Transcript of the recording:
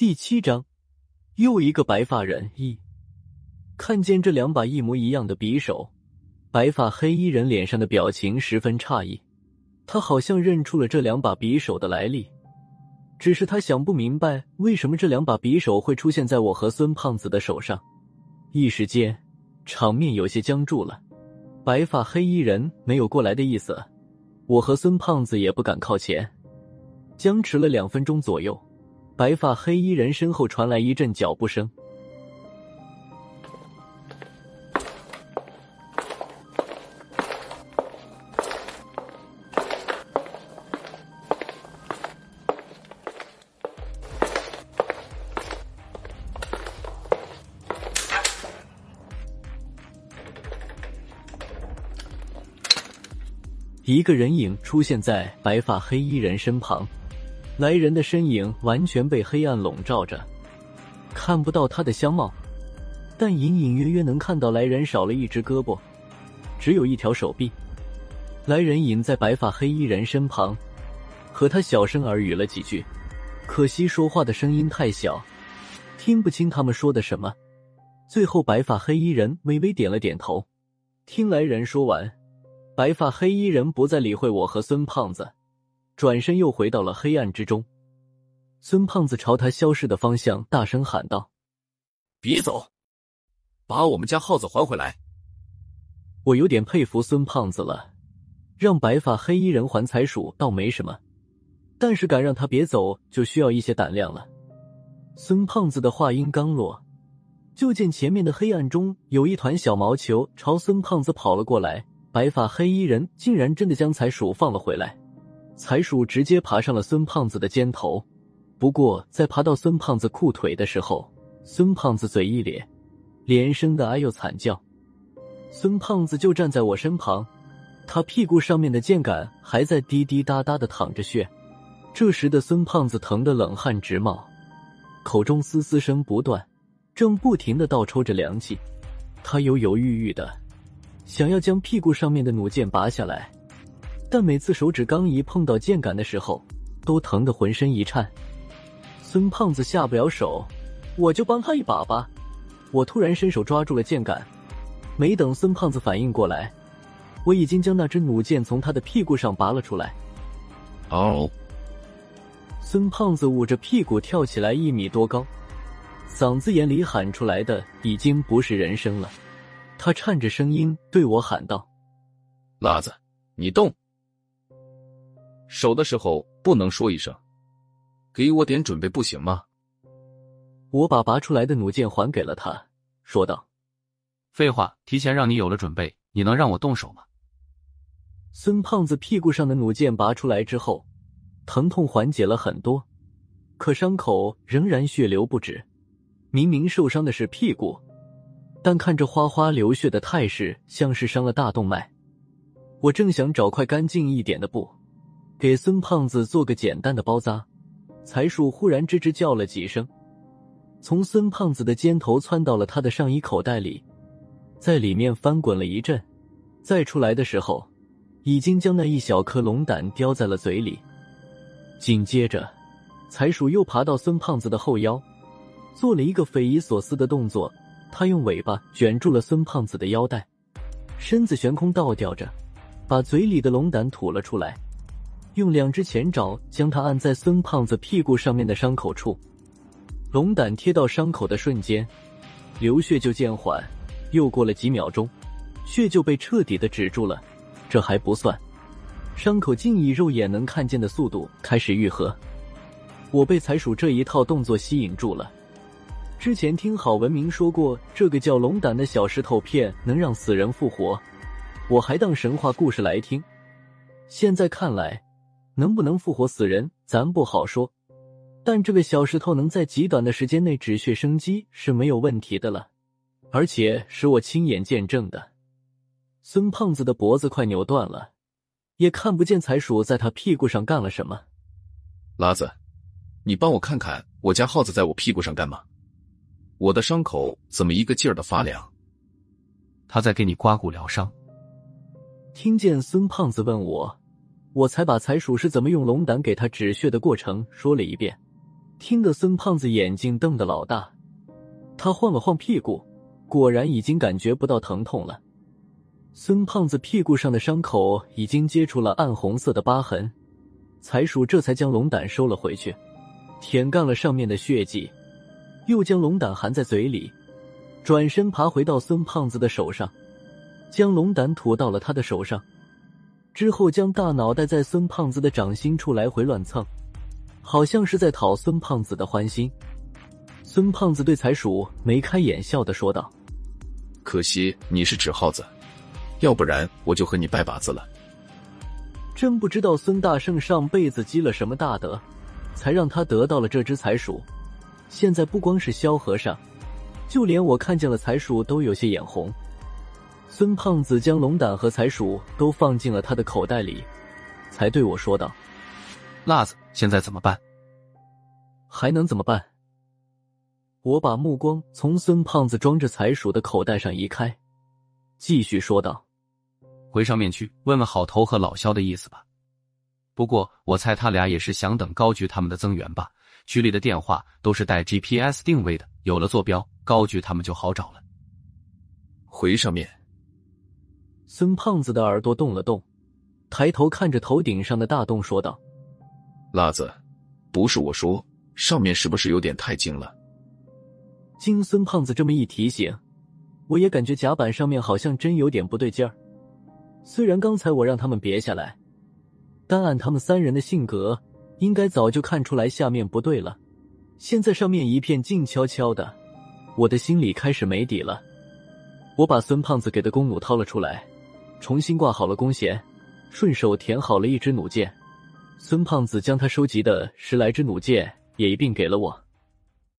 第七章，又一个白发人一看见这两把一模一样的匕首，白发黑衣人脸上的表情十分诧异。他好像认出了这两把匕首的来历，只是他想不明白为什么这两把匕首会出现在我和孙胖子的手上。一时间，场面有些僵住了。白发黑衣人没有过来的意思，我和孙胖子也不敢靠前，僵持了两分钟左右。白发黑衣人身后传来一阵脚步声，一个人影出现在白发黑衣人身旁。来人的身影完全被黑暗笼罩着，看不到他的相貌，但隐隐约约能看到来人少了一只胳膊，只有一条手臂。来人隐在白发黑衣人身旁，和他小声耳语了几句，可惜说话的声音太小，听不清他们说的什么。最后，白发黑衣人微微点了点头。听来人说完，白发黑衣人不再理会我和孙胖子。转身又回到了黑暗之中，孙胖子朝他消失的方向大声喊道：“别走，把我们家耗子还回来！”我有点佩服孙胖子了，让白发黑衣人还财鼠倒没什么，但是敢让他别走，就需要一些胆量了。孙胖子的话音刚落，就见前面的黑暗中有一团小毛球朝孙胖子跑了过来，白发黑衣人竟然真的将财鼠放了回来。财鼠直接爬上了孙胖子的肩头，不过在爬到孙胖子裤腿的时候，孙胖子嘴一咧，连声的哎呦惨叫。孙胖子就站在我身旁，他屁股上面的箭杆还在滴滴答答的淌着血。这时的孙胖子疼得冷汗直冒，口中嘶嘶声不断，正不停的倒抽着凉气。他犹犹豫豫的想要将屁股上面的弩箭拔下来。但每次手指刚一碰到剑杆的时候，都疼得浑身一颤。孙胖子下不了手，我就帮他一把吧。我突然伸手抓住了剑杆，没等孙胖子反应过来，我已经将那支弩箭从他的屁股上拔了出来。哦！孙胖子捂着屁股跳起来一米多高，嗓子眼里喊出来的已经不是人声了。他颤着声音对我喊道：“辣子，你动！”手的时候不能说一声，给我点准备不行吗？我把拔出来的弩箭还给了他，说道：“废话，提前让你有了准备，你能让我动手吗？”孙胖子屁股上的弩箭拔出来之后，疼痛缓解了很多，可伤口仍然血流不止。明明受伤的是屁股，但看着哗哗流血的态势，像是伤了大动脉。我正想找块干净一点的布。给孙胖子做个简单的包扎，财鼠忽然吱吱叫了几声，从孙胖子的肩头窜到了他的上衣口袋里，在里面翻滚了一阵，再出来的时候，已经将那一小颗龙胆叼在了嘴里。紧接着，财鼠又爬到孙胖子的后腰，做了一个匪夷所思的动作，他用尾巴卷住了孙胖子的腰带，身子悬空倒吊着，把嘴里的龙胆吐了出来。用两只前爪将它按在孙胖子屁股上面的伤口处，龙胆贴到伤口的瞬间，流血就渐缓。又过了几秒钟，血就被彻底的止住了。这还不算，伤口竟以肉眼能看见的速度开始愈合。我被财鼠这一套动作吸引住了。之前听郝文明说过，这个叫龙胆的小石头片能让死人复活，我还当神话故事来听。现在看来。能不能复活死人，咱不好说。但这个小石头能在极短的时间内止血生机是没有问题的了，而且是我亲眼见证的。孙胖子的脖子快扭断了，也看不见财鼠在他屁股上干了什么。拉子，你帮我看看我家耗子在我屁股上干嘛？我的伤口怎么一个劲儿的发凉？他在给你刮骨疗伤。听见孙胖子问我。我才把财鼠是怎么用龙胆给他止血的过程说了一遍，听得孙胖子眼睛瞪得老大，他晃了晃屁股，果然已经感觉不到疼痛了。孙胖子屁股上的伤口已经结出了暗红色的疤痕，财鼠这才将龙胆收了回去，舔干了上面的血迹，又将龙胆含在嘴里，转身爬回到孙胖子的手上，将龙胆吐到了他的手上，之后将大脑袋在孙胖子的掌心处来回乱蹭，好像是在讨孙胖子的欢心。孙胖子对财鼠眉开眼笑的说道：“可惜你是纸耗子。”要不然我就和你拜把子了。真不知道孙大圣上辈子积了什么大德，才让他得到了这只财鼠。现在不光是萧和尚，就连我看见了财鼠都有些眼红。孙胖子将龙胆和财鼠都放进了他的口袋里，才对我说道：“辣子，现在怎么办？还能怎么办？”我把目光从孙胖子装着财鼠的口袋上移开，继续说道。回上面去问问好头和老肖的意思吧。不过我猜他俩也是想等高局他们的增援吧。局里的电话都是带 GPS 定位的，有了坐标，高局他们就好找了。回上面。孙胖子的耳朵动了动，抬头看着头顶上的大洞，说道：“辣子，不是我说，上面是不是有点太近了？”经孙胖子这么一提醒，我也感觉甲板上面好像真有点不对劲儿。虽然刚才我让他们别下来，但按他们三人的性格，应该早就看出来下面不对了。现在上面一片静悄悄的，我的心里开始没底了。我把孙胖子给的弓弩掏了出来，重新挂好了弓弦，顺手填好了一支弩箭。孙胖子将他收集的十来支弩箭也一并给了我。